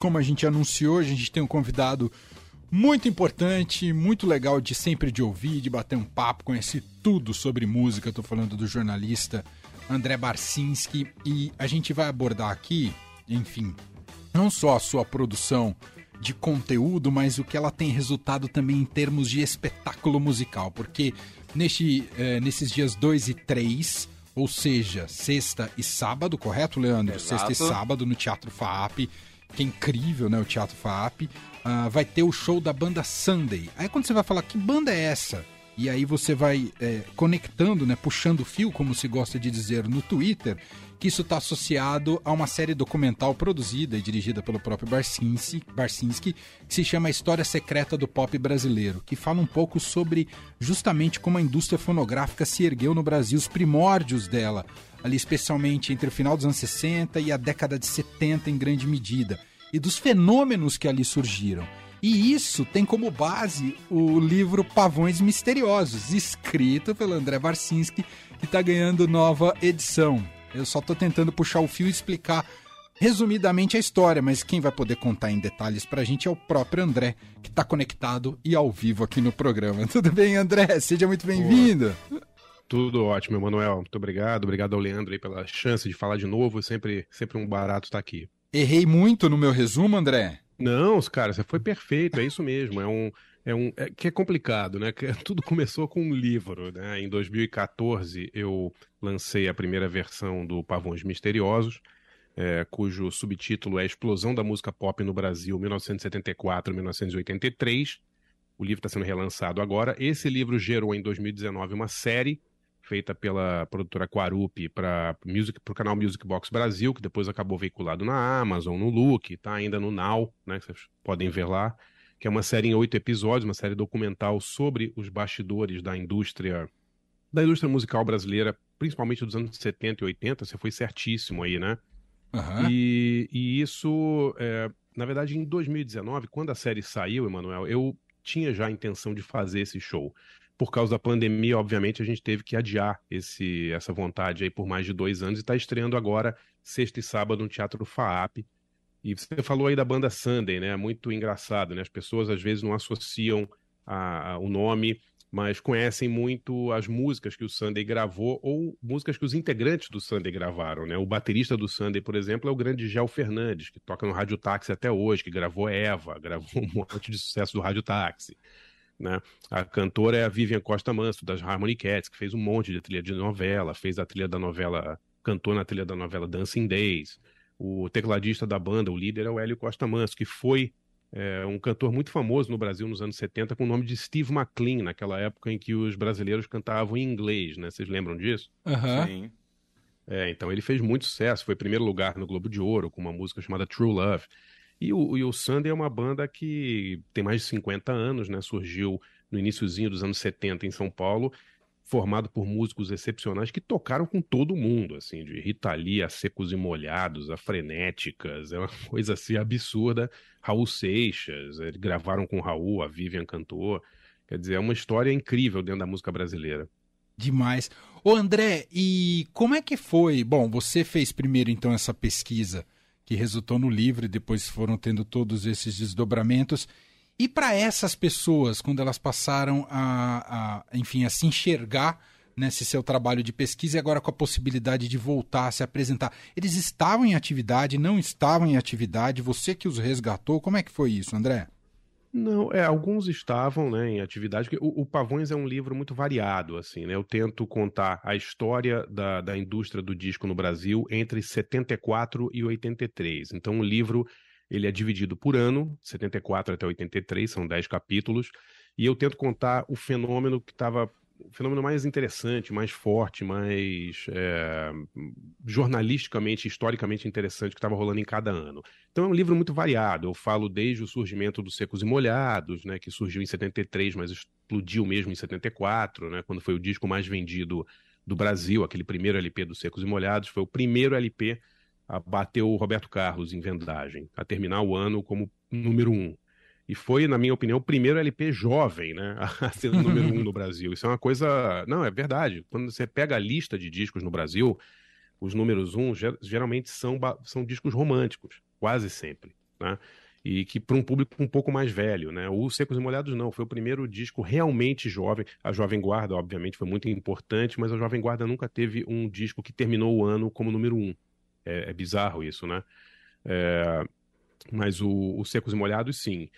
Como a gente anunciou, a gente tem um convidado muito importante, muito legal de sempre de ouvir, de bater um papo, conhecer tudo sobre música. Estou falando do jornalista André Barcinski e a gente vai abordar aqui, enfim, não só a sua produção de conteúdo, mas o que ela tem resultado também em termos de espetáculo musical, porque neste, eh, nesses dias 2 e 3, ou seja, sexta e sábado, correto, Leandro? Exato. Sexta e sábado no Teatro FAAP, que é incrível, né? O Teatro FAAP. Ah, vai ter o show da banda Sunday. Aí quando você vai falar, que banda é essa? E aí você vai é, conectando, né, puxando o fio, como se gosta de dizer no Twitter, que isso está associado a uma série documental produzida e dirigida pelo próprio Barcinski, Barcinski, que se chama História Secreta do Pop Brasileiro, que fala um pouco sobre justamente como a indústria fonográfica se ergueu no Brasil, os primórdios dela, ali especialmente entre o final dos anos 60 e a década de 70 em grande medida, e dos fenômenos que ali surgiram. E isso tem como base o livro Pavões Misteriosos, escrito pelo André Barcinski, que está ganhando nova edição. Eu só estou tentando puxar o fio e explicar resumidamente a história, mas quem vai poder contar em detalhes para a gente é o próprio André, que está conectado e ao vivo aqui no programa. Tudo bem, André? Seja muito bem-vindo. Tudo ótimo, Emanuel. Muito obrigado. Obrigado ao Leandro aí pela chance de falar de novo. Sempre, sempre um barato estar aqui. Errei muito no meu resumo, André? Não, cara, você foi perfeito, é isso mesmo. É um. É um é, que é complicado, né? Que tudo começou com um livro, né? Em 2014 eu lancei a primeira versão do Pavões Misteriosos, é, cujo subtítulo é Explosão da Música Pop no Brasil 1974-1983. O livro está sendo relançado agora. Esse livro gerou em 2019 uma série feita pela produtora Quarupi para o canal Music Box Brasil, que depois acabou veiculado na Amazon, no Look, tá ainda no Now, né, que vocês podem ver lá, que é uma série em oito episódios, uma série documental sobre os bastidores da indústria da indústria musical brasileira, principalmente dos anos 70 e 80, você foi certíssimo aí, né? Uhum. E, e, isso, é, na verdade, em 2019, quando a série saiu, Emanuel, eu tinha já a intenção de fazer esse show por causa da pandemia, obviamente, a gente teve que adiar esse, essa vontade aí por mais de dois anos e está estreando agora, sexta e sábado, no Teatro FAAP. E você falou aí da banda Sunday, né? Muito engraçado, né? As pessoas às vezes não associam a, a, o nome, mas conhecem muito as músicas que o Sunday gravou ou músicas que os integrantes do Sunday gravaram, né? O baterista do Sunday, por exemplo, é o grande Gel Fernandes, que toca no Rádio Táxi até hoje, que gravou Eva, gravou um monte de sucesso do Rádio Táxi. Né? A cantora é a Vivian Costa Manso, das Harmony Cats, que fez um monte de trilha de novela, fez a trilha da novela, cantou na trilha da novela Dancing Days. O tecladista da banda, o líder, é o Hélio Costa Manso, que foi é, um cantor muito famoso no Brasil nos anos 70 com o nome de Steve McLean, naquela época em que os brasileiros cantavam em inglês, né? Vocês lembram disso? Uhum. Sim. É, então ele fez muito sucesso, foi primeiro lugar no Globo de Ouro com uma música chamada True Love. E o, e o Sunday é uma banda que tem mais de 50 anos, né? Surgiu no iníciozinho dos anos 70 em São Paulo, formado por músicos excepcionais que tocaram com todo mundo, assim, de Rita Lee a Secos e Molhados, a Frenéticas, é uma coisa assim absurda. Raul Seixas, eles gravaram com o Raul, a Vivian cantou. Quer dizer, é uma história incrível dentro da música brasileira. Demais. Ô André, e como é que foi? Bom, você fez primeiro então essa pesquisa que resultou no livro e depois foram tendo todos esses desdobramentos. E para essas pessoas, quando elas passaram a, a, enfim, a se enxergar nesse seu trabalho de pesquisa e agora com a possibilidade de voltar a se apresentar, eles estavam em atividade, não estavam em atividade? Você que os resgatou, como é que foi isso, André? Não, é, alguns estavam, né, em atividade, o, o, Pavões é um livro muito variado, assim, né, eu tento contar a história da, da indústria do disco no Brasil entre 74 e 83, então o livro, ele é dividido por ano, 74 até 83, são 10 capítulos, e eu tento contar o fenômeno que estava o fenômeno mais interessante, mais forte, mais é, jornalisticamente, historicamente interessante que estava rolando em cada ano. Então é um livro muito variado. Eu falo desde o surgimento dos Secos e Molhados, né, que surgiu em 73, mas explodiu mesmo em 74, né, quando foi o disco mais vendido do Brasil, aquele primeiro LP dos Secos e Molhados, foi o primeiro LP a bater o Roberto Carlos em vendagem, a terminar o ano como número um. E foi, na minha opinião, o primeiro LP jovem, né? A ser o número um no Brasil. Isso é uma coisa. Não, é verdade. Quando você pega a lista de discos no Brasil, os números um geralmente são, são discos românticos, quase sempre. né? E que para um público um pouco mais velho, né? O Secos e Molhados não, foi o primeiro disco realmente jovem. A Jovem Guarda, obviamente, foi muito importante, mas a Jovem Guarda nunca teve um disco que terminou o ano como número um. É, é bizarro isso, né? É, mas o, o Secos e Molhados, sim.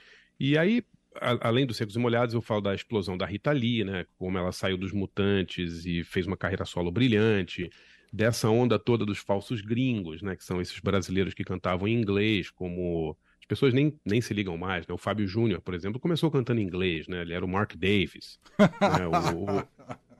E aí, a, além dos Secos e Molhados, eu falo da explosão da Rita Lee, né? Como ela saiu dos Mutantes e fez uma carreira solo brilhante. Dessa onda toda dos falsos gringos, né? Que são esses brasileiros que cantavam em inglês, como as pessoas nem, nem se ligam mais, né? O Fábio Júnior, por exemplo, começou cantando em inglês, né? Ele era o Mark Davis. né? o, o...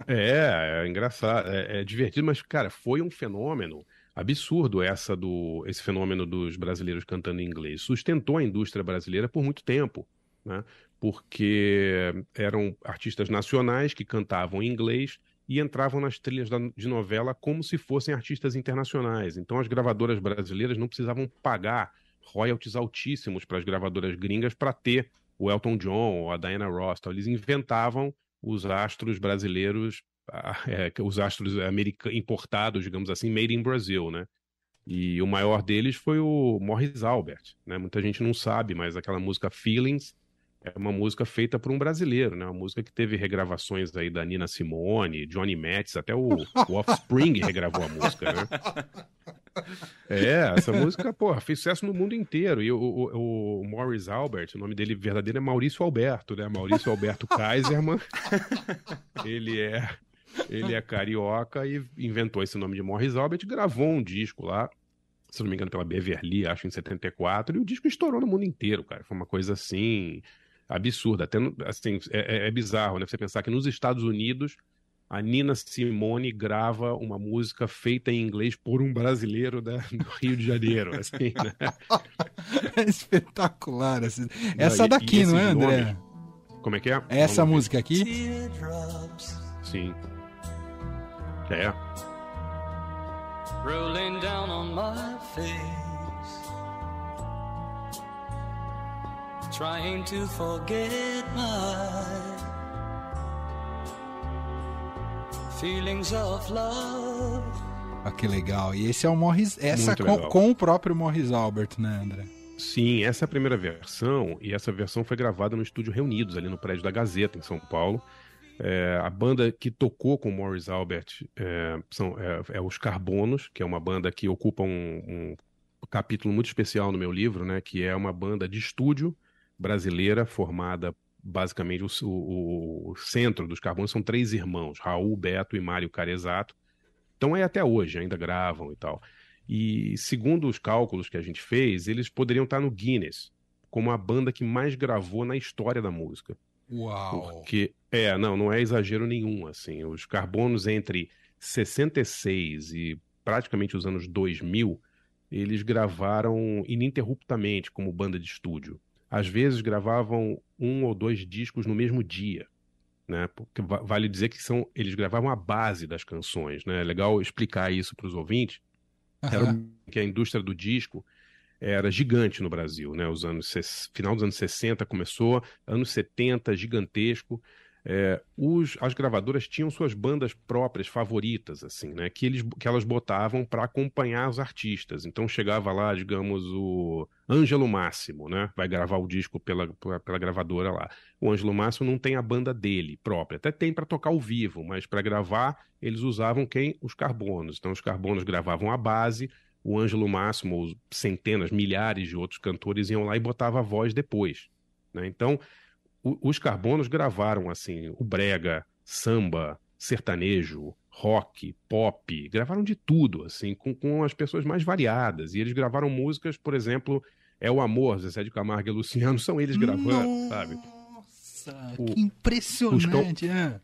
É, é engraçado, é, é, divertido, mas, cara, foi um fenômeno absurdo essa do esse fenômeno dos brasileiros cantando em inglês. Sustentou a indústria brasileira por muito tempo, né? Porque eram artistas nacionais que cantavam em inglês e entravam nas trilhas de novela como se fossem artistas internacionais. Então as gravadoras brasileiras não precisavam pagar royalties altíssimos para as gravadoras gringas para ter o Elton John ou a Diana Ross. Então, eles inventavam os astros brasileiros é, os astros importados, digamos assim, made in Brazil, né? E o maior deles foi o Morris Albert, né? Muita gente não sabe, mas aquela música Feelings é uma música feita por um brasileiro, né? Uma música que teve regravações aí da Nina Simone, Johnny Metz, até o, o Offspring regravou a música, né? É, essa música, porra, fez sucesso no mundo inteiro. E o, o, o, Morris Albert, o nome dele verdadeiro é Maurício Alberto, né? Maurício Alberto Kaiserman. Ele é ele é carioca e inventou esse nome de Morris Albert, gravou um disco lá, se não me engano, pela Beverly, acho, em 74, e o disco estourou no mundo inteiro, cara. Foi uma coisa assim absurda. Até, assim, é, é, é bizarro, né? Você pensar que nos Estados Unidos a Nina Simone grava uma música feita em inglês por um brasileiro da, do Rio de Janeiro. Assim, né? é espetacular. Assim. Essa daqui, não é, André? Nomes... Como é que é? Essa Vamos música ver. aqui? Sim. É. Rolling down on my face. Trying to forget my feelings of love. Ah, que legal. E esse é o Morris. Essa com, com, o próprio Morris Albert, né, André? Sim, essa é a primeira versão. E essa versão foi gravada no estúdio Reunidos, ali no prédio da Gazeta, em São Paulo. É, a banda que tocou com Morris Albert é, são, é, é, os Carbonos, que é uma banda que ocupa um, um, capítulo muito especial no meu livro, né? Que é uma banda de estúdio brasileira formada basicamente o, o, o centro dos Carbonos são três irmãos, Raul, Beto e Mário Carezato. Então é até hoje, ainda gravam e tal. E segundo os cálculos que a gente fez, eles poderiam estar no Guinness como a banda que mais gravou na história da música. Uau! Porque, é, não, não é exagero nenhum, assim. Os carbonos entre 66 e praticamente os anos 2000, eles gravaram ininterruptamente como banda de estúdio. Às vezes gravavam um ou dois discos no mesmo dia, né? Porque vale dizer que são eles gravavam a base das canções, né? É legal explicar isso para os ouvintes. Uhum. Era que a indústria do disco era gigante no Brasil, né? Os anos final dos anos 60 começou, anos 70 gigantesco. É, os, as gravadoras tinham suas bandas próprias favoritas, assim, né? Que, eles, que elas botavam para acompanhar os artistas. Então chegava lá, digamos, o Ângelo Máximo, né? Vai gravar o disco pela, pela, gravadora lá. O Ângelo Máximo não tem a banda dele própria, até tem para tocar ao vivo, mas para gravar eles usavam quem? Os carbonos. Então os carbonos gravavam a base o Ângelo Máximo, centenas, milhares de outros cantores iam lá e botavam a voz depois. Né? Então, os Carbonos gravaram assim o brega, samba, sertanejo, rock, pop, gravaram de tudo, assim, com, com as pessoas mais variadas. E eles gravaram músicas, por exemplo, É o Amor, Zé de Camargo e Luciano, são eles gravando, Nossa, sabe? Nossa, que impressionante, Fuscão,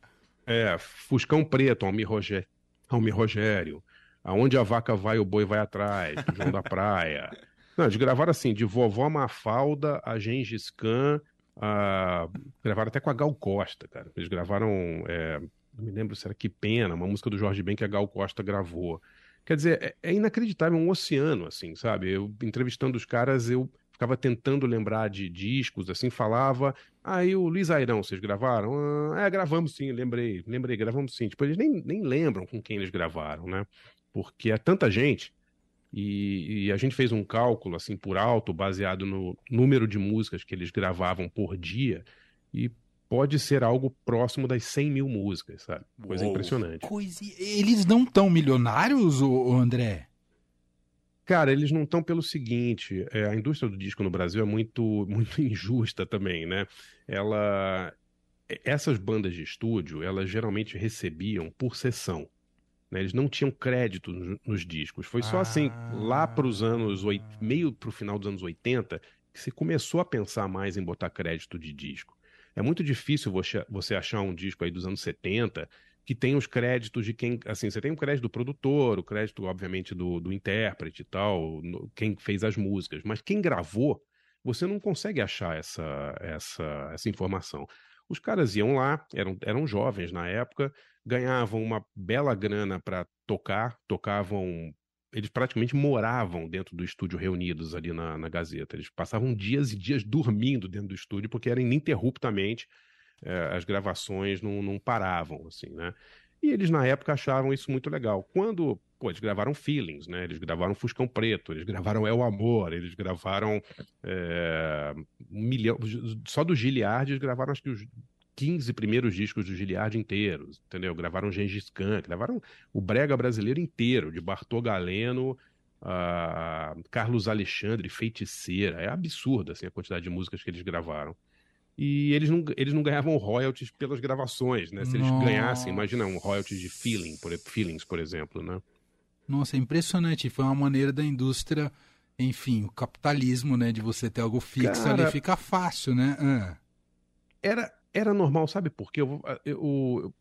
é. é. Fuscão Preto, Almir, Roger, Almir Rogério, Aonde a vaca vai, o boi vai atrás, João da Praia. Não, eles gravaram assim, de Vovó Mafalda a Gengis Khan, a... gravaram até com a Gal Costa, cara. Eles gravaram, é... não me lembro se era Que Pena, uma música do Jorge Ben que a Gal Costa gravou. Quer dizer, é, é inacreditável, um oceano, assim, sabe? Eu, entrevistando os caras, eu ficava tentando lembrar de discos, assim, falava, aí ah, o Luiz Airão, vocês gravaram? Ah, é, gravamos sim, lembrei, lembrei, gravamos sim. Tipo, eles nem, nem lembram com quem eles gravaram, né? porque é tanta gente E, e, a gente fez um cálculo, assim, por alto, baseado no número de músicas que eles gravavam por dia, e pode ser algo próximo das 100 mil músicas, sabe? Coisa Uou, impressionante. Coisa... Eles não tão milionários, o André? Cara, eles não estão pelo seguinte, é, a indústria do disco no Brasil é muito, muito injusta também, né? Ela, essas bandas de estúdio, elas geralmente recebiam por sessão. Né? Eles não tinham crédito nos, nos discos. Foi só assim, ah. assim, lá para os anos, meio para o final dos anos 80, que se começou a pensar mais em botar crédito de disco. É muito difícil você, você achar um disco aí dos anos 70 que tem os créditos de quem. Assim, você tem o crédito do produtor, o crédito, obviamente, do, do intérprete e tal, no, quem fez as músicas, mas quem gravou, você não consegue achar essa, essa, essa informação. Os caras iam lá, eram, eram jovens na época, ganhavam uma bela grana para tocar, tocavam. Eles praticamente moravam dentro do estúdio reunidos ali na, na Gazeta. Eles passavam dias e dias dormindo dentro do estúdio, porque era ininterruptamente é, as gravações não, não paravam, assim, né? E eles, na época, achavam isso muito legal. Quando, pô, eles gravaram Feelings, né? Eles gravaram Fuscão Preto, eles gravaram É o Amor, eles gravaram é, um milhão... Só do Giliard, eles gravaram, acho que os 15 primeiros discos do Giliard inteiros, entendeu? Gravaram Gengis Khan, gravaram o brega brasileiro inteiro, de Bartô Galeno a Carlos Alexandre, Feiticeira. É absurdo, assim, a quantidade de músicas que eles gravaram e eles não, eles não ganhavam royalties pelas gravações, né? Se eles Nossa. ganhassem, imagina um royalties de feeling, por, feelings, por exemplo, né? Nossa, é impressionante. Foi uma maneira da indústria, enfim, o capitalismo, né? De você ter algo fixo Cara, ali fica fácil, né? Ah. Era, era normal, sabe por quê? Eu, eu, eu,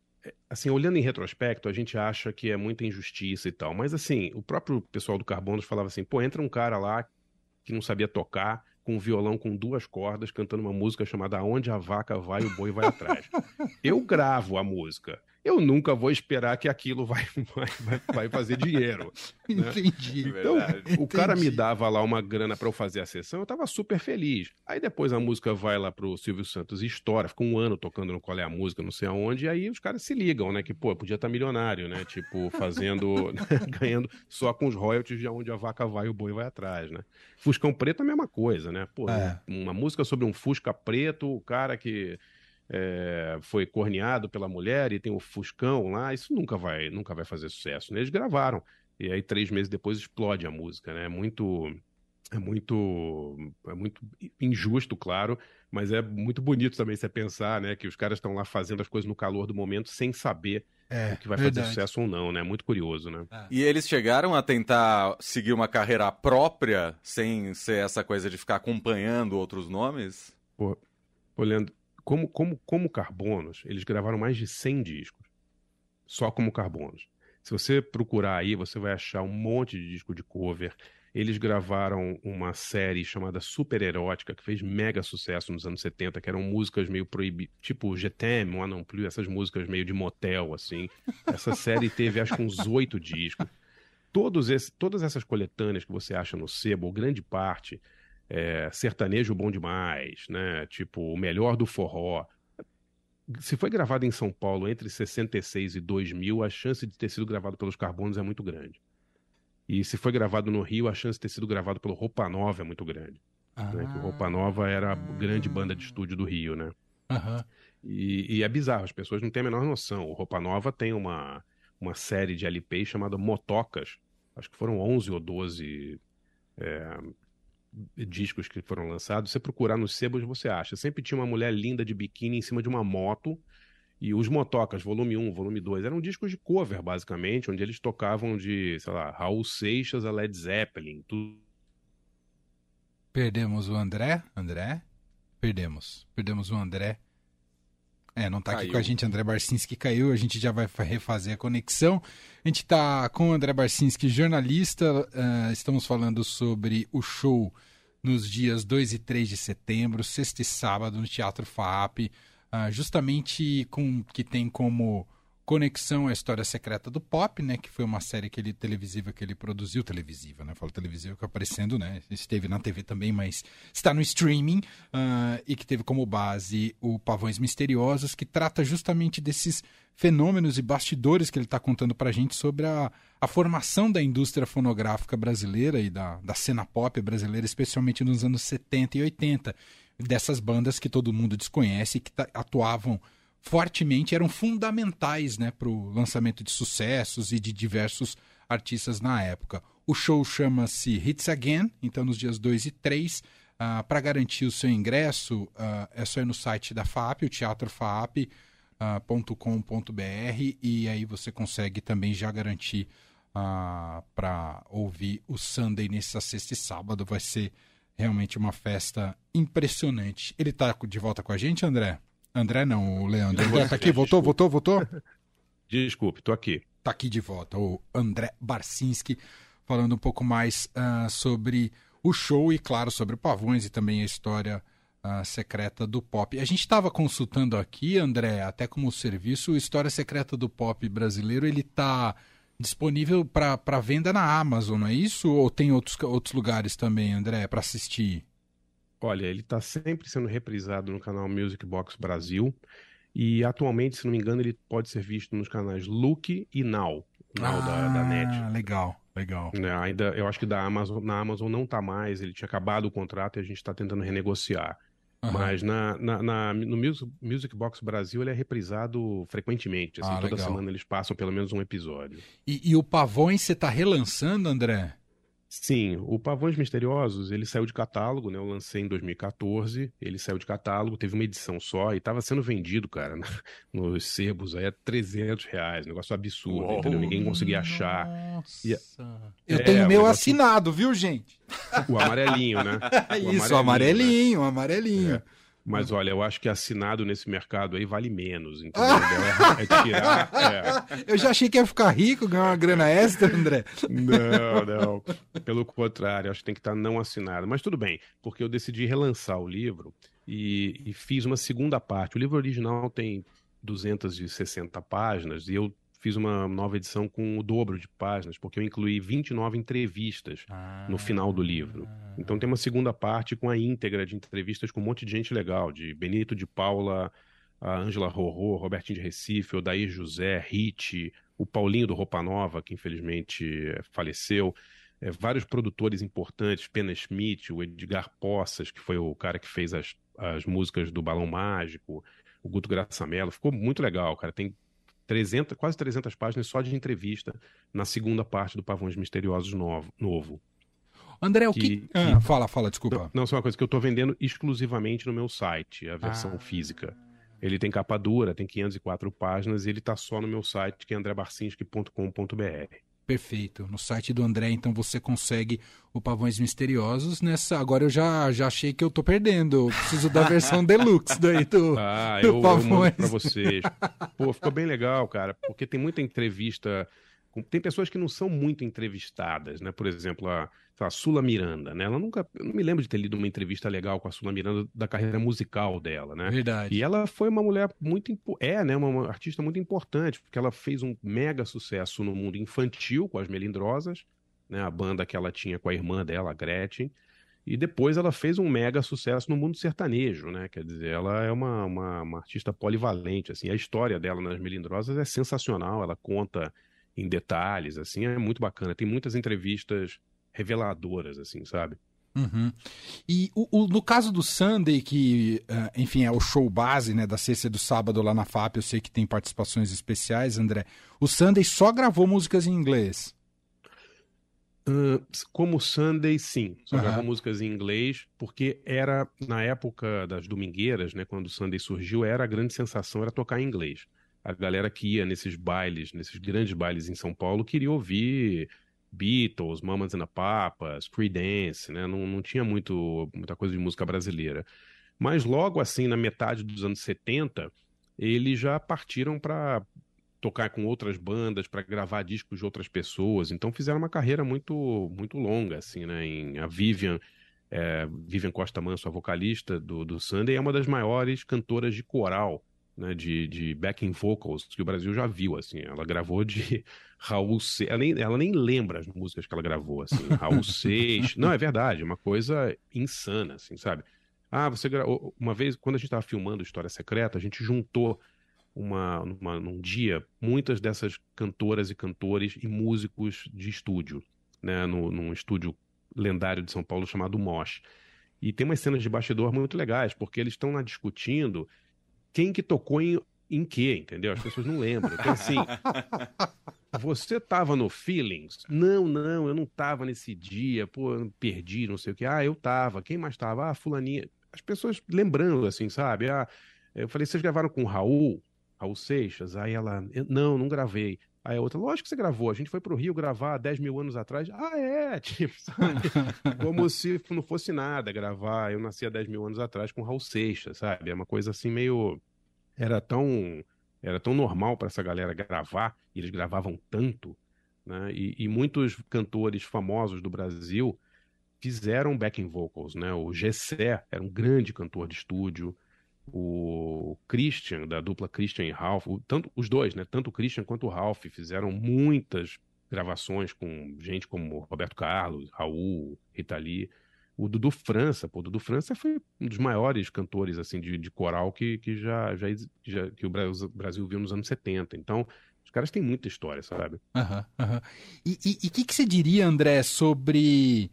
assim, olhando em retrospecto, a gente acha que é muita injustiça e tal. Mas, assim, o próprio pessoal do Carbonos falava assim, pô, entra um cara lá que não sabia tocar, com um violão com duas cordas, cantando uma música chamada Aonde a Vaca Vai, o Boi Vai Atrás. Eu gravo a música eu nunca vou esperar que aquilo vai, vai, vai fazer dinheiro. Né? Entendi. Então, Entendi. o cara me dava lá uma grana para eu fazer a sessão, eu tava super feliz. Aí depois a música vai lá pro Silvio Santos e estoura, fica um ano tocando no Qual é a Música, não sei aonde, e aí os caras se ligam, né? Que, pô, podia estar tá milionário, né? Tipo, fazendo, ganhando só com os royalties de onde a vaca vai, o boi vai atrás, né? Fuscão Preto é a mesma coisa, né? Pô, é. uma música sobre um Fusca preto, o cara que é, foi corneado pela mulher e tem o Fuscão lá, isso nunca vai, nunca vai fazer sucesso. Né? Eles gravaram. E aí, três meses depois, explode a música, né? É muito. É muito, é muito injusto, claro, mas é muito bonito também você pensar, né, que os caras estão lá fazendo as coisas no calor do momento sem saber é, o que vai verdade. fazer sucesso ou não, né? Muito curioso, né? É. E eles chegaram a tentar seguir uma carreira própria sem ser essa coisa de ficar acompanhando outros nomes? Pô, olhando, como, como, como Carbonos, eles gravaram mais de 100 discos, só como Carbonos. Se você procurar aí, você vai achar um monte de disco de cover. Eles gravaram uma série chamada Super Erótica, que fez mega sucesso nos anos 70, que eram músicas meio proibidas, tipo GTM, One Non Plus, essas músicas meio de motel, assim. Essa série teve, acho que uns oito discos. Todos esse, todas essas coletâneas que você acha no sebo, grande parte, é, sertanejo bom demais, né? Tipo, o melhor do forró. Se foi gravado em São Paulo entre 66 e 2000, a chance de ter sido gravado pelos Carbonos é muito grande. E se foi gravado no Rio, a chance de ter sido gravado pelo Roupa Nova é muito grande. Ah. Né? Que o Roupa Nova era a grande banda de estúdio do Rio, né? Uhum. E, e, é bizarro, as pessoas não têm a menor noção. O Roupa Nova tem uma, uma série de LPs chamada Motocas. Acho que foram 11 ou 12 é, discos que foram lançados, você procurar nos sebos você acha. Sempre tinha uma mulher linda de biquíni em cima de uma moto. E os Motocas, volume 1, volume 2, eram discos de cover, basicamente, onde eles tocavam de, sei lá, Raul Seixas a Led Zeppelin, tudo. Perdemos o André? André? Perdemos. Perdemos o André. É, não tá caiu. aqui com a gente, André Barcinski caiu, a gente já vai refazer a conexão. A gente tá com o André Barcinski, jornalista, uh, estamos falando sobre o show nos dias 2 e 3 de setembro, sexta e sábado, no Teatro FAP, uh, justamente com que tem como Conexão à História Secreta do Pop, né? Que foi uma série que ele, televisiva que ele produziu, televisiva, né? Falo televisiva que aparecendo, né? Esteve na TV também, mas está no streaming uh, e que teve como base o Pavões Misteriosos, que trata justamente desses fenômenos e bastidores que ele está contando para a gente sobre a, a formação da indústria fonográfica brasileira e da, da cena pop brasileira, especialmente nos anos 70 e 80, dessas bandas que todo mundo desconhece e que atuavam fortemente, eram fundamentais né, para o lançamento de sucessos e de diversos artistas na época. O show chama-se Hits Again, então nos dias 2 e 3. Uh, ah, para garantir o seu ingresso, uh, é só ir no site da FAP, o Teatro FAP, uh, e aí você consegue também já garantir uh, para ouvir o Sunday nessa sexta e sábado. Vai ser realmente uma festa impressionante. Ele está de volta com a gente, André? André não, o Leandro. André tá aqui, voltou, voltou, voltou? Desculpe, tô aqui. Tá aqui de volta, o André Barcinski, falando um pouco mais uh, sobre o show e, claro, sobre Pavões e também a história uh, secreta do pop. A gente estava consultando aqui, André, até como serviço, o História Secreta do Pop brasileiro, ele está disponível para venda na Amazon, não é isso? Ou tem outros, outros lugares também, André, para assistir? Olha, ele está sempre sendo reprisado no canal Music Box Brasil. E atualmente, se não me engano, ele pode ser visto nos canais Look e Now. Now ah, da, da NET. Legal, legal. É, ainda, eu acho que da Amazon, na Amazon não está mais, ele tinha acabado o contrato e a gente está tentando renegociar. Uhum. Mas na, na, na, no Music, Music Box Brasil ele é reprisado frequentemente. Assim, ah, toda legal. semana eles passam pelo menos um episódio. E, e o Pavões você está relançando, André? Sim, o Pavões Misteriosos, ele saiu de catálogo, né? Eu lancei em 2014, ele saiu de catálogo, teve uma edição só e estava sendo vendido, cara, nos sebos aí a 300 reais, negócio absurdo, Uou, entendeu? Ninguém conseguia achar. Nossa. E, Eu é, tenho meu negócio... assinado, viu, gente? O amarelinho, né? O Isso, o amarelinho, né? o amarelinho. É. Mas olha, eu acho que assinado nesse mercado aí vale menos, entendeu? é, é tirar, é. Eu já achei que ia ficar rico, ganhar uma grana extra, André. Não, não. Pelo contrário, acho que tem que estar não assinado. Mas tudo bem, porque eu decidi relançar o livro e, e fiz uma segunda parte. O livro original tem 260 páginas e eu fiz uma nova edição com o dobro de páginas, porque eu incluí 29 entrevistas ah, no final do livro. Então tem uma segunda parte com a íntegra de entrevistas com um monte de gente legal, de Benito de Paula, a Ângela Rorô, Robertinho de Recife, Odair José, Hit, o Paulinho do Roupa Nova, que infelizmente faleceu. É, vários produtores importantes, Pena Schmidt, o Edgar Poças, que foi o cara que fez as, as músicas do Balão Mágico, o Guto Graçamelo. Ficou muito legal, cara. Tem 300, quase 300 páginas só de entrevista na segunda parte do Pavões Misteriosos novo. novo. André, o que. que... Ah, fala, fala, desculpa. Não, não, só uma coisa que eu estou vendendo exclusivamente no meu site, a versão ah. física. Ele tem capa dura, tem 504 páginas e ele está só no meu site, que é andrebarcinski.com.br. Perfeito. No site do André, então você consegue o Pavões Misteriosos. Nessa, agora eu já, já achei que eu tô perdendo. Eu preciso da versão deluxe daí do, ah, do eu, Pavões. Eu para vocês. Pô, ficou bem legal, cara, porque tem muita entrevista. Tem pessoas que não são muito entrevistadas, né? Por exemplo, a a Sula Miranda, né? Ela nunca, eu não me lembro de ter lido uma entrevista legal com a Sula Miranda da carreira musical dela, né? Verdade. E ela foi uma mulher muito é, né, uma, uma artista muito importante, porque ela fez um mega sucesso no mundo infantil com as Melindrosas, né? A banda que ela tinha com a irmã dela, a Gretchen. E depois ela fez um mega sucesso no mundo sertanejo, né? Quer dizer, ela é uma, uma, uma artista polivalente, assim. A história dela nas Melindrosas é sensacional, ela conta em detalhes, assim, é muito bacana. Tem muitas entrevistas reveladoras, assim, sabe? Uhum. E o, o, no caso do Sunday, que, uh, enfim, é o show base né, da sexta e do sábado lá na FAP, eu sei que tem participações especiais, André. O Sunday só gravou músicas em inglês? Uh, como Sunday, sim. Só uhum. gravou músicas em inglês, porque era, na época das domingueiras, né, quando o Sunday surgiu, era a grande sensação, era tocar em inglês. A galera que ia nesses bailes, nesses grandes bailes em São Paulo, queria ouvir Beatles, Mamas and the Papas, Creedence, né? Não, não tinha muito, muita coisa de música brasileira. Mas logo assim, na metade dos anos 70, eles já partiram para tocar com outras bandas, para gravar discos de outras pessoas. Então fizeram uma carreira muito muito longa, assim, né? Em, a Vivian, é, Vivian Costa Manso, a vocalista do, do Sunday, é uma das maiores cantoras de coral né, de, de backing vocals que o Brasil já viu, assim. Ela gravou de Raul Seixas, ela nem, ela nem lembra as músicas que ela gravou, assim. Raul Seixas, não, é verdade, é uma coisa insana, assim, sabe? Ah, você gravou, uma vez, quando a gente estava filmando História Secreta, a gente juntou uma, uma, num dia muitas dessas cantoras e cantores e músicos de estúdio, né, no, num estúdio lendário de São Paulo chamado Mosh. E tem umas cenas de bastidor muito legais, porque eles estão lá discutindo quem que tocou em, em quê, entendeu? As pessoas não lembram. Então, assim, você tava no Feelings? Não, não, eu não tava nesse dia, pô, eu perdi, não sei o que. Ah, eu tava. Quem mais tava? Ah, fulaninha. As pessoas lembrando, assim, sabe? Ah, eu falei, vocês gravaram com o Raul? Raul Seixas? Aí ela, não, não gravei. Aí a outra, lógico que você gravou. A gente foi pro Rio gravar 10 mil anos atrás. Ah, é? Tipo, sabe? Como se não fosse nada gravar. Eu nasci há 10 mil anos atrás com Raul Seixas, sabe? É uma coisa assim meio. Era tão. Era tão normal para essa galera gravar, e eles gravavam tanto, né? E, e, muitos cantores famosos do Brasil fizeram backing vocals, né? O Gessé era um grande cantor de estúdio o Christian, da dupla Christian e Ralph, o, tanto, os dois, né? Tanto o Christian quanto o Ralph fizeram muitas gravações com gente como Roberto Carlos, Raul, Rita Lee. O Dudu França, pô, o Dudu França foi um dos maiores cantores assim de, de coral que, que já, já, já que o Brasil, Brasil viu nos anos 70. Então, os caras têm muita história, sabe? Uhum. Uhum. E o que, que você diria, André, sobre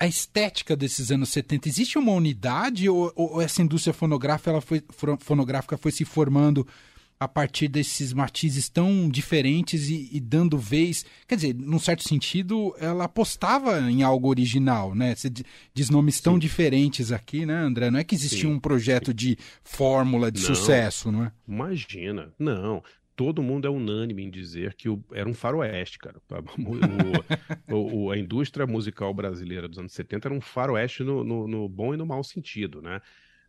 a estética desses anos 70, existe uma unidade ou, ou essa indústria fonográfica, ela foi, fonográfica foi se formando a partir desses matizes tão diferentes e, e, dando vez. Quer dizer, num certo sentido, ela apostava em algo original, né? Você diz nomes tão diferentes aqui, né, André? Não é que existia Sim. um projeto de fórmula de não, sucesso, não é? Imagina, não todo mundo é unânime em dizer que o, era um faroeste, cara. O, o, a indústria musical brasileira dos anos 70 era um faroeste no, no, no bom e no mau sentido, né?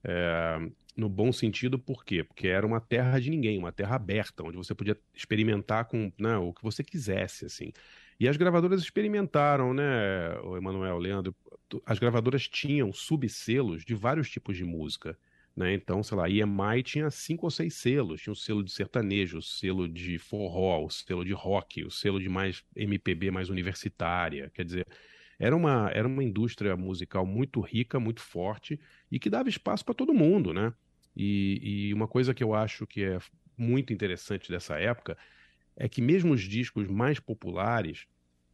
É, no bom sentido, por quê? Porque era uma terra de ninguém, uma terra aberta, onde você podia experimentar com né, o que você quisesse, assim. E as gravadoras experimentaram, né, o Emanuel, Leandro? As gravadoras tinham subselos de vários tipos de música. Né? Então, sei lá, EMI tinha cinco ou seis selos. Tinha o selo de sertanejo, o selo de forró, o selo de rock, o selo de mais MPB, mais universitária. Quer dizer, era uma, era uma indústria musical muito rica, muito forte e que dava espaço para todo mundo, né? E, e uma coisa que eu acho que é muito interessante dessa época é que mesmo os discos mais populares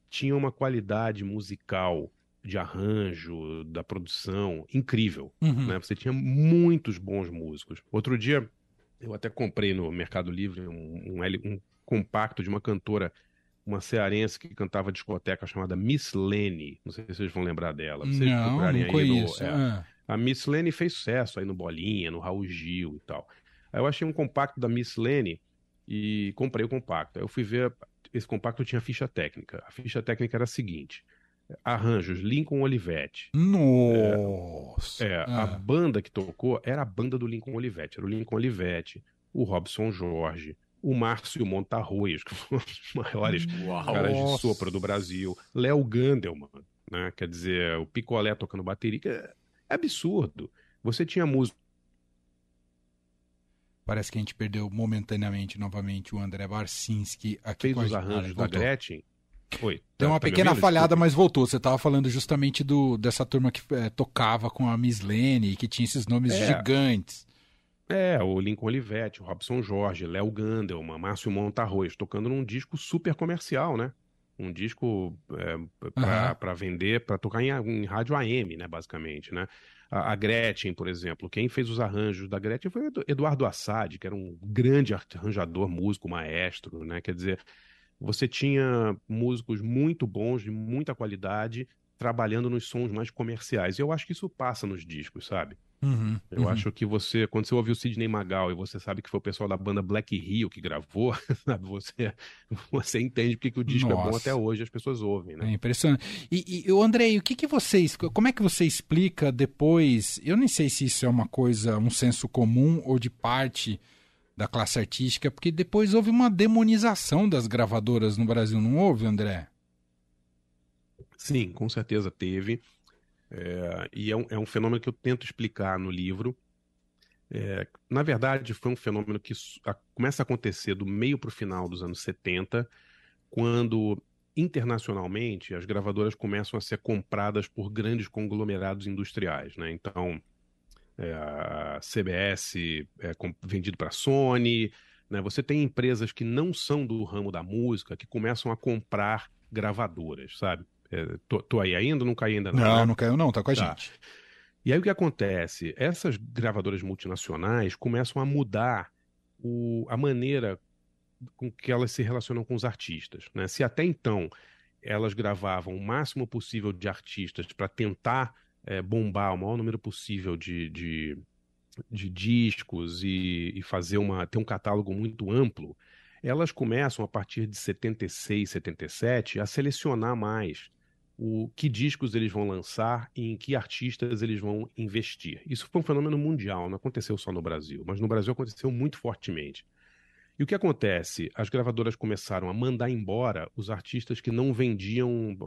tinham uma qualidade musical de arranjo, da produção, incrível. Uhum. Né? Você tinha muitos bons músicos. Outro dia, eu até comprei no Mercado Livre um, um, um compacto de uma cantora, uma cearense que cantava discoteca chamada Miss Lenny. Não sei se vocês vão lembrar dela. Vocês não, não aí conheço. No, é, ah. A Miss Lenny fez sucesso aí no Bolinha, no Raul Gil e tal. Aí eu achei um compacto da Miss Lenny e comprei o compacto. Aí eu fui ver, esse compacto tinha ficha técnica. A ficha técnica era a seguinte: arranjos Lincoln Olivetti. Nossa! É, é ah. a banda que tocou era a banda do Lincoln Olivetti. Era o Lincoln Olivetti, o Robson Jorge, o Márcio Montarroios, que foram os maiores Uau. caras de sopro do Brasil, Léo Gandelman, né? Quer dizer, o Picolé tocando bateria, absurdo. Você tinha música. Parece que a gente perdeu momentaneamente novamente o André Barcinski aqui Fez com os arranjos da Gretchen Oi. Deu uma tá pequena falhada, mas voltou. Você estava falando justamente do, dessa turma que é, tocava com a Miss Lene, que tinha esses nomes é. gigantes. É, o Lincoln Olivetti, o Robson Jorge, Léo Gandelman, Márcio Montarroz, tocando num disco super comercial, né? Um disco é, para uhum. vender, para tocar em, em, rádio AM, né, basicamente, né? A, a, Gretchen, por exemplo, quem fez os arranjos da Gretchen foi Eduardo Assad, que era um grande arranjador, músico, maestro, né? Quer dizer, você tinha músicos muito bons, de muita qualidade, trabalhando nos sons mais comerciais. E eu acho que isso passa nos discos, sabe? Uhum, eu uhum. acho que você, quando você ouve o Sidney Magal e você sabe que foi o pessoal da banda Black Rio que gravou, sabe? Você, você entende porque que o disco Nossa. é bom até hoje, as pessoas ouvem, né? É impressionante. E, e o Andrei, o que, que vocês, como é que você explica depois? Eu nem sei se isso é uma coisa, um senso comum ou de parte da classe artística, porque depois houve uma demonização das gravadoras no Brasil, não houve, André? Sim, com certeza teve. É, e é um, é um, fenômeno que eu tento explicar no livro. É, na verdade, foi um fenômeno que a, começa a acontecer do meio para o final dos anos 70, quando internacionalmente as gravadoras começam a ser compradas por grandes conglomerados industriais. Né? Então, é, a CBS é vendido para a Sony. Né? Você tem empresas que não são do ramo da música que começam a comprar gravadoras, sabe? É, tô, tô, aí ainda ou não caí ainda não? Não, né? não caiu não, tá com a tá. gente. E aí o que acontece? Essas gravadoras multinacionais começam a mudar o, a maneira com que elas se relacionam com os artistas. Né? Se até então elas gravavam o máximo possível de artistas para tentar é, bombar o maior número possível de, de, de discos e, e, fazer uma ter um catálogo muito amplo, elas começam a partir de 76, 77 a selecionar mais o que discos eles vão lançar e em que artistas eles vão investir. Isso foi um fenômeno mundial, não aconteceu só no Brasil, mas no Brasil aconteceu muito fortemente. E o que acontece? As gravadoras começaram a mandar embora os artistas que não vendiam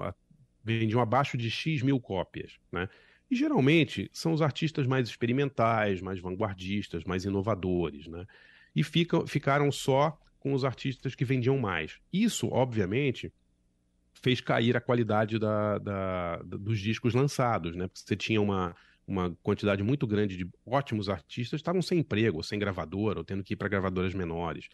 vendiam abaixo de X mil cópias, né? E geralmente são os artistas mais experimentais, mais vanguardistas, mais inovadores, né? E ficam, ficaram só com os artistas que vendiam mais. Isso, obviamente, fez cair a qualidade da, da, dos discos lançados, né? Porque você tinha uma, uma quantidade muito grande de ótimos artistas estavam sem emprego, sem gravadora, ou tendo que ir para gravadoras menores.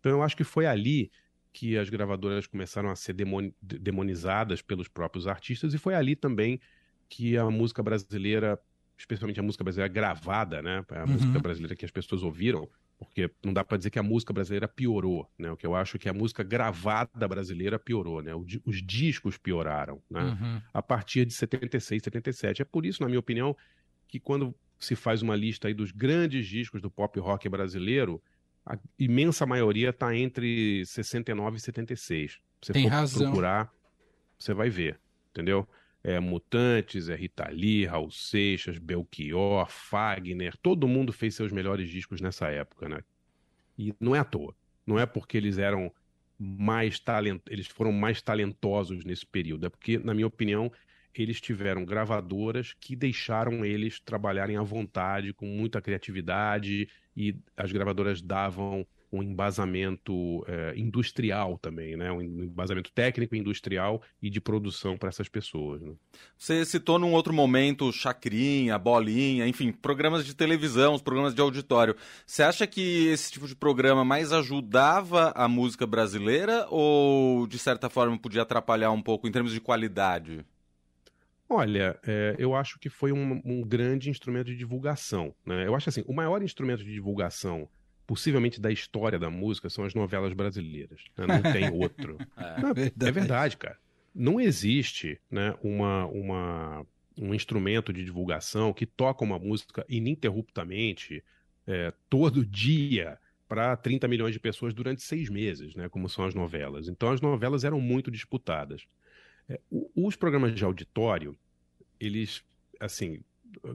Então eu acho que foi ali que as gravadoras começaram a ser demonizadas pelos próprios artistas e foi ali também que a música brasileira, especialmente a música brasileira gravada, né, a uhum. música brasileira que as pessoas ouviram, porque não dá para dizer que a música brasileira piorou, né? O que eu acho é que a música gravada brasileira piorou, né? Os discos pioraram, né? Uhum. A partir de 76, 77. É por isso, na minha opinião, que quando se faz uma lista aí dos grandes discos do pop rock brasileiro, a imensa maioria está entre 69 e 76. Você Tem razão. procurar, você vai ver, entendeu? É Mutantes, é Rita Lee, Raul Seixas, Belchior, Fagner, todo mundo fez seus melhores discos nessa época, né? E não é à toa. Não é porque eles eram mais talent... eles foram mais talentosos nesse período, é porque, na minha opinião, eles tiveram gravadoras que deixaram eles trabalharem à vontade, com muita criatividade, e as gravadoras davam um embasamento é, industrial também, né? Um embasamento técnico, industrial e de produção para essas pessoas. Né? Você citou num outro momento Chacrinha, Bolinha, enfim, programas de televisão, os programas de auditório. Você acha que esse tipo de programa mais ajudava a música brasileira ou, de certa forma, podia atrapalhar um pouco em termos de qualidade? Olha, é, eu acho que foi um, um, grande instrumento de divulgação. Né? Eu acho assim, o maior instrumento de divulgação, possivelmente da história da música, são as novelas brasileiras. Né? Não tem outro. é, Não, verdade. é, verdade. cara. Não existe né, uma, uma, um instrumento de divulgação que toca uma música ininterruptamente, é, todo dia, para 30 milhões de pessoas durante seis meses, né, como são as novelas. Então as novelas eram muito disputadas. É, os programas de auditório, eles, assim,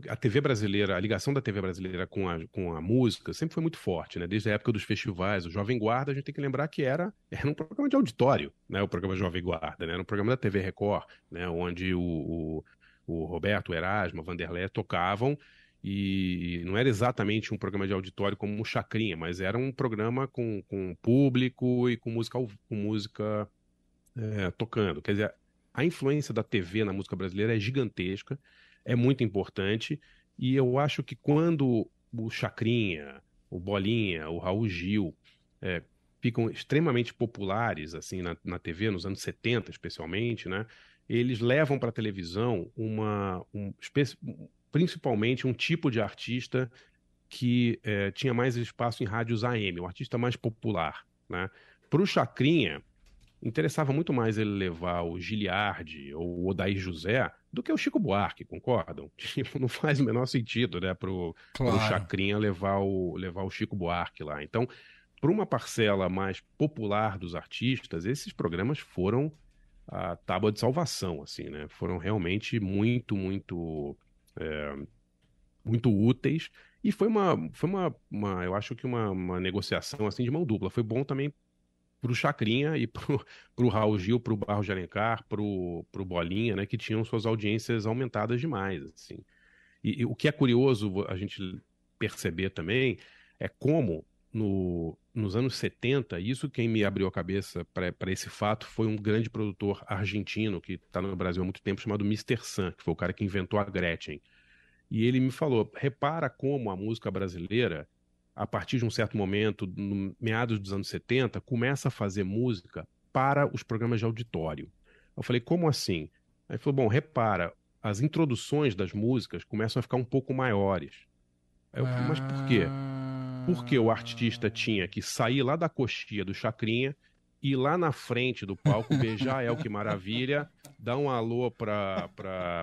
a TV brasileira, a ligação da TV brasileira com a, com a música sempre foi muito forte, né? Desde a época dos festivais, o Jovem Guarda, a gente tem que lembrar que era, era um programa de auditório, né? O programa Jovem Guarda, né? Era um programa da TV Record, né? Onde o, o, o Roberto, o Erasmo, Vanderlei tocavam e não era exatamente um programa de auditório como o Chacrinha, mas era um programa com, com público e com música, com música é, tocando. Quer dizer, a influência da TV na música brasileira é gigantesca, é muito importante, e eu acho que quando o Chacrinha, o Bolinha, o Raul Gil é, ficam extremamente populares assim na, na TV, nos anos 70 especialmente, né? Eles levam para a televisão uma, um, principalmente um tipo de artista que é, tinha mais espaço em rádios AM, o artista mais popular, né? Para o Chacrinha, interessava muito mais ele levar o Giliardi ou o Odair José do que o Chico Buarque, concordam? Tipo, não faz o menor sentido, né, pro, claro. pro Chacrinha levar o, levar o Chico Buarque lá. Então, para uma parcela mais popular dos artistas, esses programas foram a tábua de salvação, assim, né? Foram realmente muito, muito, é, muito úteis. E foi uma, foi uma, uma eu acho que uma, uma negociação assim de mão dupla. Foi bom também pro Chacrinha e pro, pro Raul Gil, pro Barro de Alencar, pro, pro Bolinha, né, que tinham suas audiências aumentadas demais, assim. E, e, o que é curioso a gente perceber também é como no, nos anos 70, isso quem me abriu a cabeça para esse fato foi um grande produtor argentino que está no Brasil há muito tempo, chamado Mr. Sun, que foi o cara que inventou a Gretchen. E ele me falou: repara como a música brasileira, a partir de um certo momento, no meados dos anos 70, começa a fazer música para os programas de auditório. Eu falei: como assim? Aí ele falou: bom, repara, as introduções das músicas começam a ficar um pouco maiores. Aí eu falei: mas por quê? Porque o artista tinha que sair lá da coxia do Chacrinha ir lá na frente do palco, beijar El Que Maravilha, dar um alô para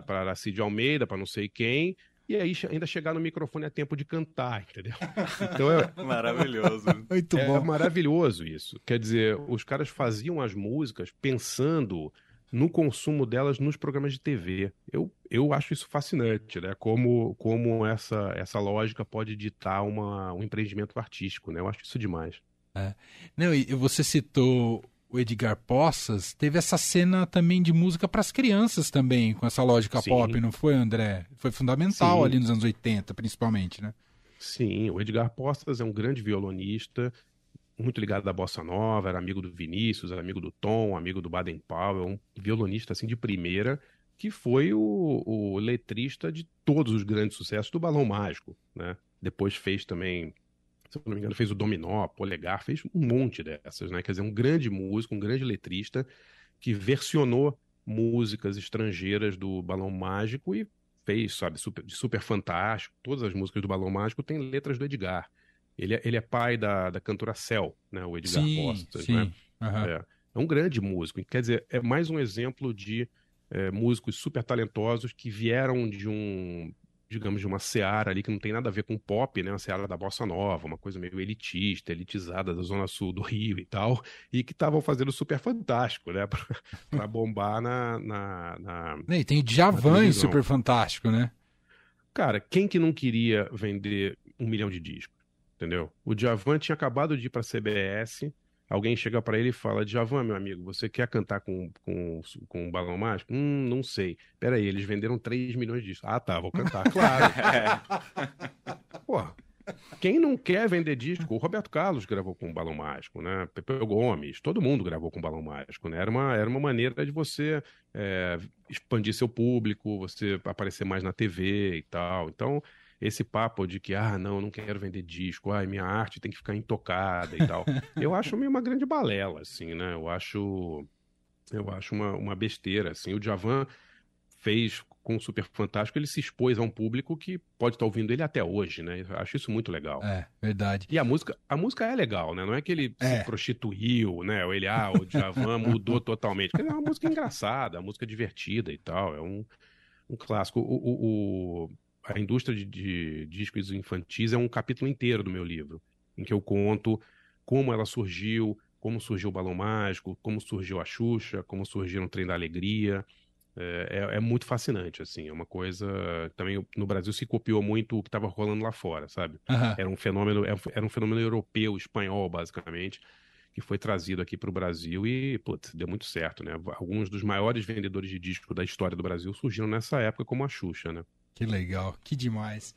Aracide Almeida, para não sei quem, e aí ainda chegar no microfone a tempo de cantar, entendeu? Então é maravilhoso. Muito é, bom. É maravilhoso isso. Quer dizer, os caras faziam as músicas pensando no consumo delas nos programas de TV. Eu, eu acho isso fascinante, né? Como, como essa, essa lógica pode ditar uma, um empreendimento artístico, né? Eu acho isso demais. É. Não, e você citou o Edgar Poças, teve essa cena também de música para as crianças também, com essa lógica Sim. pop, não foi, André? Foi fundamental Sim. ali nos anos 80, principalmente, né? Sim, o Edgar Postas é um grande violonista, muito ligado à bossa nova, era amigo do Vinícius, era amigo do Tom, amigo do Baden Powell, um violonista assim de primeira, que foi o, o letrista de todos os grandes sucessos do Balão Mágico, né? Depois fez também se eu não me engano, fez o Dominó, Polegar, fez um monte dessas, né? Quer dizer, um grande músico, um grande letrista que versionou músicas estrangeiras do Balão Mágico e fez, sabe, super, de super fantástico. Todas as músicas do Balão Mágico têm letras do Edgar. Ele é, ele é pai da, da cantora Cel, né? O Edgar sim, Costas, sim. né? Uhum. É, é, um grande músico. Quer dizer, é mais um exemplo de é, músicos super talentosos que vieram de um digamos, de uma seara ali que não tem nada a ver com pop, né? Uma seara da bossa nova, uma coisa meio elitista, elitizada da zona sul do Rio e tal, e que estavam fazendo super fantástico, né? Pra, pra bombar na, na, na. E tem Djavan em super fantástico, né? Cara, quem que não queria vender um milhão de discos? Entendeu? O Djavan tinha acabado de ir pra CBS alguém chega para ele e fala: Javan, meu amigo, você quer cantar com, com, com um balão mágico? Hum, não sei. Peraí, eles venderam 3 milhões disso. Ah, tá, vou cantar, claro. Pô, quem não quer vender disco? O Roberto Carlos gravou com um balão mágico, né? Pepe Gomes, todo mundo gravou com um balão mágico, né? Era uma, era uma maneira de você é, expandir seu público, você aparecer mais na TV e tal. Então, esse papo de que, ah, não, eu não quero vender disco, ah, minha arte tem que ficar intocada e tal. eu acho meio uma grande balela, assim, né? Eu acho. Eu acho uma, uma besteira, assim. O Javan fez com o Super Fantástico, ele se expôs a um público que pode estar ouvindo ele até hoje, né? Eu acho isso muito legal. É, verdade. E a música, a música é legal, né? Não é que ele é. se prostituiu, né? Ou ele, ah, o Javan mudou totalmente. É uma música engraçada, uma música divertida e tal. É um, um clássico. O, o, o, a indústria de, de discos infantis é um capítulo inteiro do meu livro, em que eu conto como ela surgiu, como surgiu o Balão Mágico, como surgiu a Xuxa, como surgiu o Trem da Alegria. É, é, é, muito fascinante, assim, é uma coisa. Também no Brasil se copiou muito o que estava rolando lá fora, sabe? Uhum. Era um fenômeno, era um fenômeno europeu, espanhol, basicamente, que foi trazido aqui para o Brasil e, putz, deu muito certo, né? Alguns dos maiores vendedores de disco da história do Brasil surgiram nessa época, como a Xuxa, né? Que legal, que demais.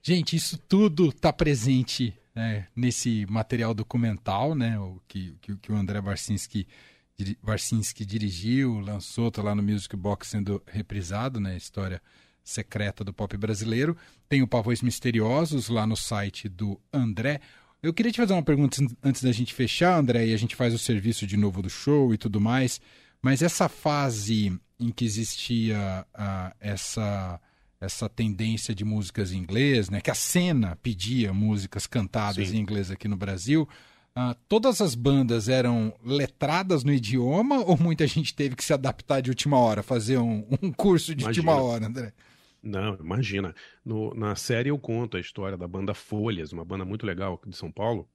Gente, isso tudo está presente né, nesse material documental, né? O que, que, que o André Barcinski, Barcinski dirigiu, lançou, tá lá no Music Box sendo reprisado, né? História secreta do pop brasileiro. Tem o Pavões Misteriosos lá no site do André. Eu queria te fazer uma pergunta antes da gente fechar, André, e a gente faz o serviço de novo do show e tudo mais. Mas essa fase em que existia uh, essa essa tendência de músicas em inglês, né? Que a cena pedia músicas cantadas Sim. em inglês aqui no Brasil. Uh, todas as bandas eram letradas no idioma ou muita gente teve que se adaptar de última hora, fazer um, um curso de imagina. última hora, André? Não, imagina. No, na série eu conto a história da banda Folhas, uma banda muito legal aqui de São Paulo,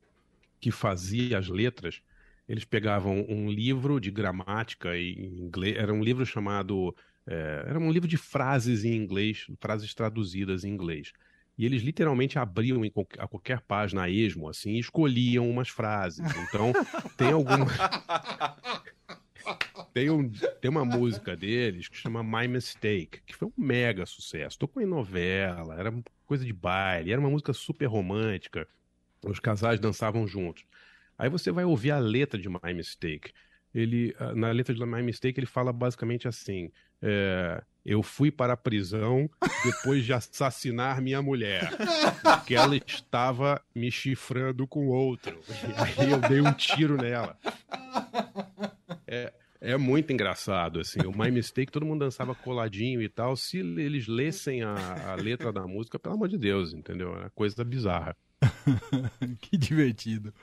que fazia as letras. Eles pegavam um livro de gramática em inglês, era um livro chamado é, era um livro de frases em inglês, frases traduzidas em inglês. E eles literalmente abriam a qualquer página a esmo, assim, e escolhiam umas frases. Então, tem alguma. tem, um, tem uma música deles que chama My Mistake, que foi um mega sucesso. Tocou em novela, era coisa de baile, era uma música super romântica, os casais dançavam juntos. Aí você vai ouvir a letra de My Mistake. Ele, ah, na letra de My Mistake, ele fala basicamente assim: é, Eu fui para a prisão depois de assassinar minha mulher, porque ela estava me chifrando com outro. E aí eu dei um tiro nela. É, é muito engraçado, assim. O My Mistake, todo mundo dançava coladinho e tal. Se eles lessem a, a letra da música, pelo amor de Deus, entendeu? É coisa bizarra. que divertido.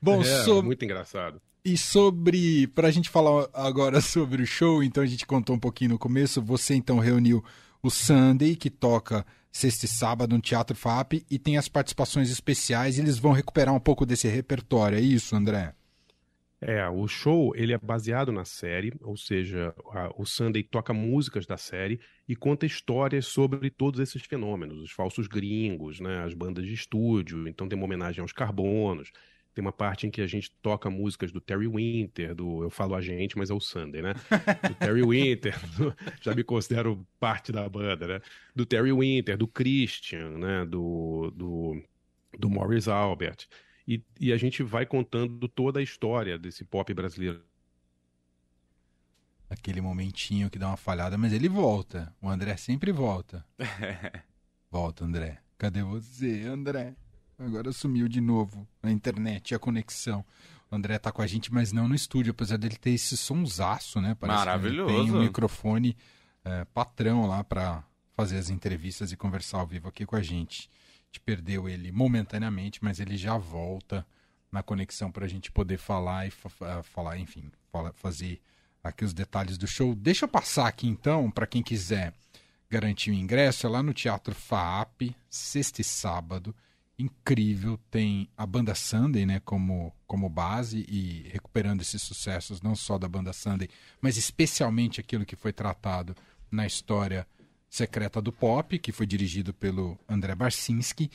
Bom, é, so... muito engraçado. E sobre, para a gente falar agora sobre o show, então a gente contou um pouquinho no começo, você então reuniu o Sunday, que toca sexta e sábado no Teatro FAP, e tem as participações especiais, e eles vão recuperar um pouco desse repertório, é isso, André? É, o show ele é baseado na série, ou seja, a, o Sunday toca músicas da série e conta histórias sobre todos esses fenômenos, os falsos gringos, né, as bandas de estúdio, então tem uma homenagem aos carbonos, tem uma parte em que a gente toca músicas do Terry Winter, do eu falo a gente, mas é o Sunday, né? Do Terry Winter, do, já me considero parte da banda, né? Do Terry Winter, do Christian, né? Do, do, do Morris Albert e, e a gente vai contando toda a história desse pop brasileiro. Aquele momentinho que dá uma falhada, mas ele volta. O André sempre volta. volta, André. Cadê você, André? Agora sumiu de novo a internet, a conexão. O André tá com a gente, mas não no estúdio, apesar dele ter esse sonsaço, né? Parece Maravilhoso. Que tem um microfone é, patrão lá para fazer as entrevistas e conversar ao vivo aqui com a gente gente perdeu ele momentaneamente, mas ele já volta na conexão para a gente poder falar e fa falar, enfim, fala, fazer aqui os detalhes do show. Deixa eu passar aqui então, para quem quiser garantir o ingresso, é lá no Teatro FAAP, sexta e sábado. Incrível, tem a banda Sunday né, como, como base e recuperando esses sucessos, não só da banda Sunday, mas especialmente aquilo que foi tratado na história Secreta do Pop, que foi dirigido pelo André Barcinski,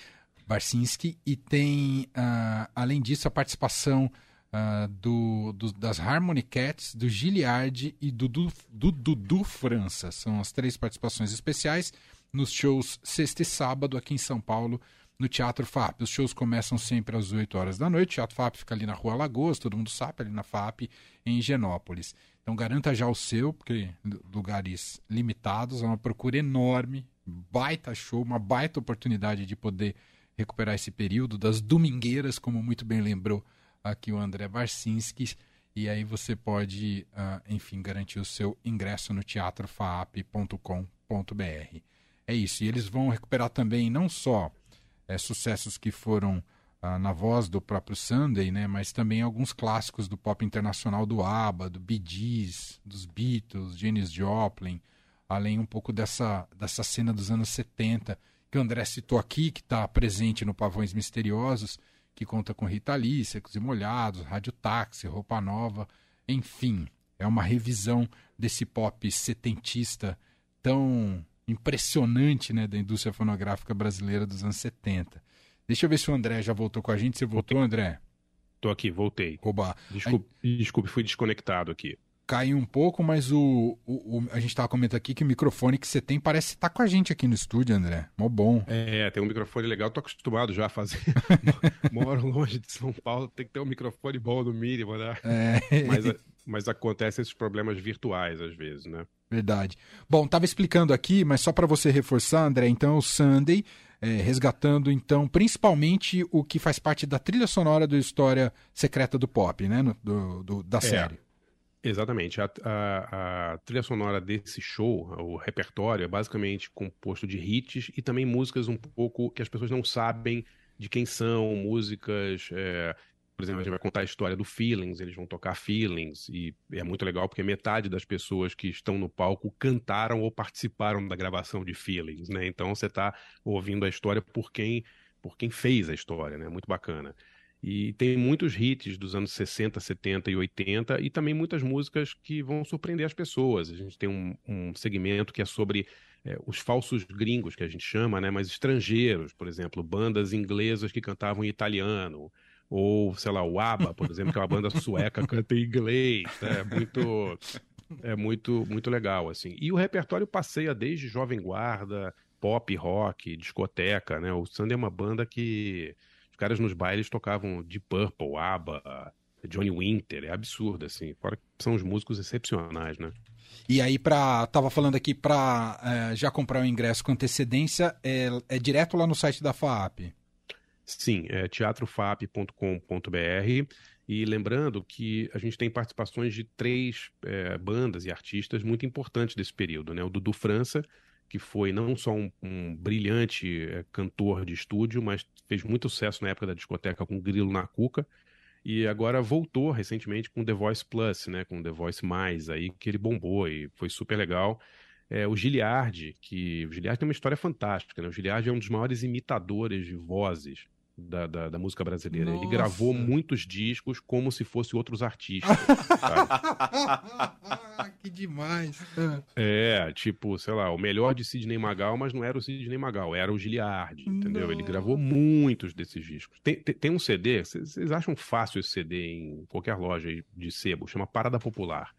Barcinski e tem, uh, além disso, a participação uh, do, do, das Harmony Cats, do Giliard e do Dudu França. São as três participações especiais nos shows sexta e sábado aqui em São Paulo, no Teatro FAP. Os shows começam sempre às 8 horas da noite. O Teatro FAP fica ali na Rua Lagoas, todo mundo sabe, ali na FAP, em Higienópolis. Então garanta já o seu, porque lugares limitados, é uma procura enorme, baita show, uma baita oportunidade de poder recuperar esse período das domingueiras, como muito bem lembrou aqui o André Barcinski. E aí você pode, uh, enfim, garantir o seu ingresso no teatrofaap.com.br. É isso. E eles vão recuperar também não só é, sucessos que foram ah, na voz do próprio Sunday, né? Mas também alguns clássicos do pop internacional do ABBA, do Bee Gees, dos Beatles, Janis Joplin, além um pouco dessa, dessa cena dos anos 70 que o André citou aqui, que está presente no Pavões Misteriosos, que conta com Rita Lee, Secos e Molhados, Rádio Táxi, Roupa Nova, enfim, é uma revisão desse pop setentista tão impressionante né, da indústria fonográfica brasileira dos anos 70. Deixa eu ver se o André já voltou com a gente. Você voltou, André? Tô aqui, voltei. Oba. Desculpe, desculpe fui desconectado aqui. Caiu um pouco, mas o, o, o a gente estava comentando aqui que o microfone que você tem parece estar tá com a gente aqui no estúdio, André. Mó bom. É, tem um microfone legal. Tô acostumado já a fazer. Moro longe de São Paulo, tem que ter um microfone bom no mínimo, né? É. Mas, mas acontecem esses problemas virtuais às vezes, né? Verdade. Bom, tava explicando aqui, mas só para você reforçar, André, então o Sunday é, resgatando então principalmente o que faz parte da trilha sonora do História Secreta do Pop, né? No, do, do, da é, série. Exatamente. A, a, a, trilha sonora desse show, o repertório, é basicamente composto de hits e também músicas um pouco que as pessoas não sabem de quem são, músicas é, por exemplo, a gente vai contar a história do Feelings, eles vão tocar Feelings, e é muito legal porque metade das pessoas que estão no palco cantaram ou participaram da gravação de Feelings, né? Então você está ouvindo a história por quem, por quem fez a história, né? Muito bacana. E tem muitos hits dos anos 60, 70 e 80 e também muitas músicas que vão surpreender as pessoas. A gente tem um, um segmento que é sobre é, os falsos gringos, que a gente chama, né? Mas estrangeiros, por exemplo, bandas inglesas que cantavam em italiano ou, sei lá, o ABBA, por exemplo, que é uma banda sueca, canta em inglês, né? é muito, é muito, muito legal, assim. E o repertório passeia desde Jovem Guarda, pop, rock, discoteca, né? O Sunday é uma banda que caras nos bailes tocavam Deep Purple, ABBA, Johnny Winter, é absurdo, assim. Fora que são os músicos excepcionais, né? E aí, pra, tava falando aqui para é, já comprar o ingresso com antecedência, é, é direto lá no site da FAAP? Sim, é teatrofap.com.br. E lembrando que a gente tem participações de três é, bandas e artistas muito importantes desse período, né? O Dudu França, que foi não só um, um brilhante é, cantor de estúdio, mas fez muito sucesso na época da discoteca com Grilo na Cuca. E agora voltou recentemente com The Voice Plus, né? Com The Voice Mais aí, que ele bombou e foi super legal. É, o Giliardi, que o Giliardi tem uma história fantástica, né? O Giliardi é um dos maiores imitadores de vozes da, da, da, música brasileira. Nossa. Ele gravou muitos discos como se fossem outros artistas. que demais. É, tipo, sei lá, o melhor de Sidney Magal, mas não era o Sidney Magal, era o Giliardi, entendeu? Não. Ele gravou muitos desses discos. Tem, tem, tem um CD, vocês acham fácil esse CD em qualquer loja de sebo, chama Parada Popular.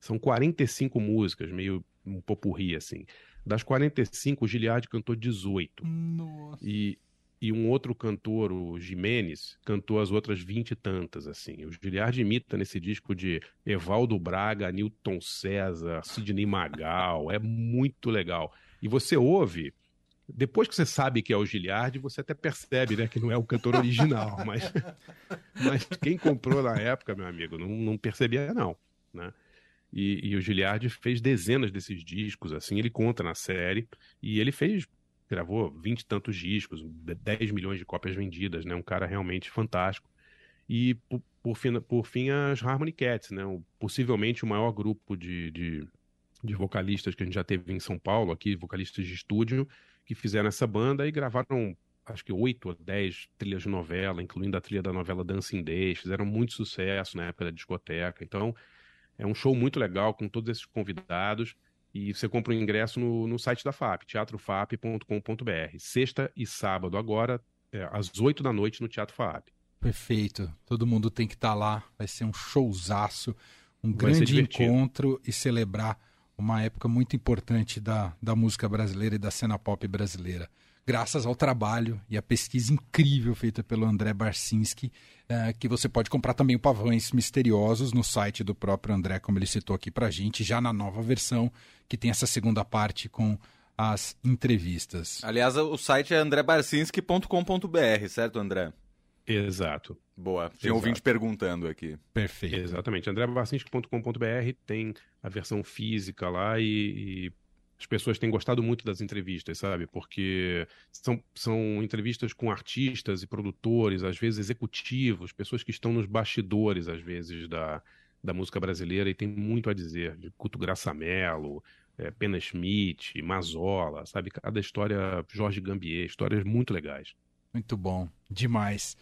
São 45 músicas, meio um popurri, assim. Das 45, o Giliardi cantou 18. Nossa. E e um outro cantor, o Jimenez, cantou as outras vinte e tantas, assim. O Giliardi imita nesse disco de Evaldo Braga, Newton César, Sidney Magal, é muito legal. E você ouve, depois que você sabe que é o Giliardi, você até percebe, né, que não é o cantor original, mas, mas quem comprou na época, meu amigo, não, não percebia não, né? E, e o Giliardi fez dezenas desses discos, assim, ele conta na série, e ele fez gravou vinte e tantos discos, 10 milhões de cópias vendidas, né? Um cara realmente fantástico. E por, por, fim, por fim, as Harmony Cats, né? O, possivelmente o maior grupo de, de, de, vocalistas que a gente já teve em São Paulo, aqui, vocalistas de estúdio, que fizeram essa banda e gravaram acho que oito ou dez trilhas de novela, incluindo a trilha da novela Dancing Days, fizeram muito sucesso na época da discoteca. Então, é um show muito legal com todos esses convidados. E você compra o um ingresso no, no site da FAP, teatrofap.com.br. Sexta e sábado, agora, é, às 8 da noite, no Teatro FAP. Perfeito. Todo mundo tem que estar tá lá. Vai ser um showzaço, um Vai grande encontro e celebrar uma época muito importante da, da música brasileira e da cena pop brasileira graças ao trabalho e à pesquisa incrível feita pelo André Barcinski, é, que você pode comprar também o Pavões Misteriosos no site do próprio André, como ele citou aqui pra gente, já na nova versão, que tem essa segunda parte com as entrevistas. Aliás, o site é andrebarcinski.com.br, certo, André? Exato. Boa. Tinha um ouvinte perguntando aqui. Perfeito. Exatamente. andrebarcinski.com.br tem a versão física lá e, e as pessoas têm gostado muito das entrevistas, sabe? Porque são, são entrevistas com artistas e produtores, às vezes executivos, pessoas que estão nos bastidores, às vezes, da, da música brasileira e tem muito a dizer. De Culto Graça Mello, é, Pena Schmidt, Mazola, sabe? Cada história, Jorge Gambier, histórias muito legais. Muito bom, demais.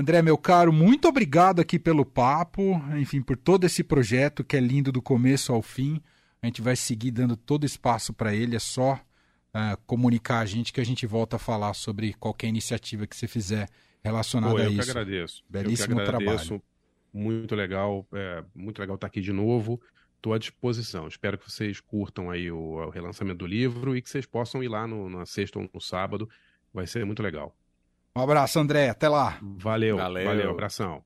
André, meu caro, muito obrigado aqui pelo papo, enfim, por todo esse projeto que é lindo do começo ao fim. A gente vai seguir dando todo espaço para ele. É só uh, comunicar a gente que a gente volta a falar sobre qualquer iniciativa que você fizer relacionada Pô, a isso. Eu que agradeço. Belíssimo eu que agradeço. trabalho. Muito legal, é, muito legal estar aqui de novo. Estou à disposição. Espero que vocês curtam aí o, o, relançamento do livro e que vocês possam ir lá no, na sexta ou no sábado. Vai ser muito legal. Um abraço, André. Até lá. Valeu. Valeu. Valeu. Abração.